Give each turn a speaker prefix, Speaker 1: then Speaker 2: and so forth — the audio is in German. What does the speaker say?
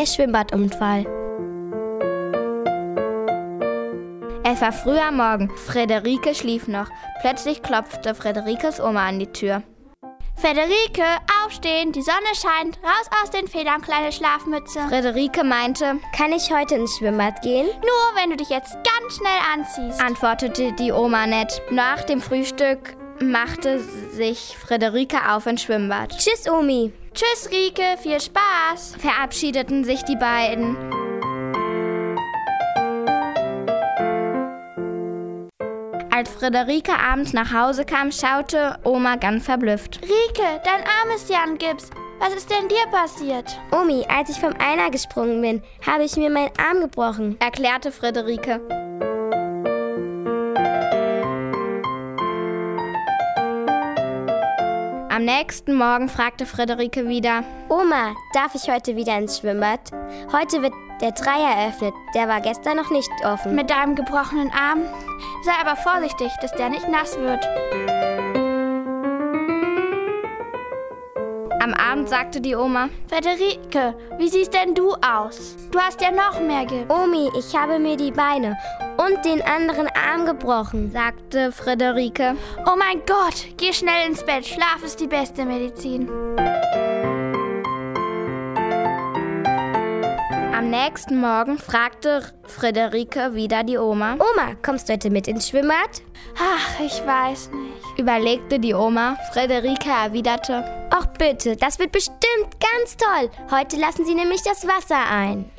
Speaker 1: der Schwimmbadunfall.
Speaker 2: Es war früh am Morgen. Frederike schlief noch. Plötzlich klopfte Frederikes Oma an die Tür.
Speaker 3: Frederike, aufstehen, die Sonne scheint, raus aus den Federn, kleine Schlafmütze.
Speaker 2: Frederike meinte,
Speaker 1: Kann ich heute ins Schwimmbad gehen?
Speaker 3: Nur wenn du dich jetzt ganz schnell anziehst.
Speaker 2: antwortete die Oma nett. Nach dem Frühstück machte sich Frederike auf ins Schwimmbad.
Speaker 1: Tschüss, Omi.
Speaker 3: Tschüss, Rike, viel Spaß.
Speaker 2: Verabschiedeten sich die beiden. Als Frederike abends nach Hause kam, schaute Oma ganz verblüfft.
Speaker 3: Rike, dein Arm ist ja ein Gips. Was ist denn dir passiert?
Speaker 1: Omi, als ich vom Einer gesprungen bin, habe ich mir meinen Arm gebrochen.
Speaker 2: erklärte Frederike. Am nächsten Morgen fragte Frederike wieder.
Speaker 1: Oma, darf ich heute wieder ins Schwimmbad? Heute wird der Dreier eröffnet. Der war gestern noch nicht offen.
Speaker 3: Mit deinem gebrochenen Arm? Sei aber vorsichtig, dass der nicht nass wird.
Speaker 2: Am Abend sagte die Oma,
Speaker 3: Frederike, wie siehst denn du aus? Du hast ja noch mehr Gips.
Speaker 1: Omi, ich habe mir die Beine und den anderen Arm gebrochen.
Speaker 2: sagte Frederike.
Speaker 3: Oh mein Gott, geh schnell ins Bett. Schlaf ist die beste Medizin.
Speaker 2: Am nächsten Morgen fragte Frederike wieder die Oma.
Speaker 1: Oma, kommst du heute mit ins Schwimmbad?
Speaker 3: Ach, ich weiß nicht.
Speaker 2: Überlegte die Oma. Frederike erwiderte,
Speaker 1: Ach bitte, das wird bestimmt ganz toll. Heute lassen sie nämlich das Wasser ein.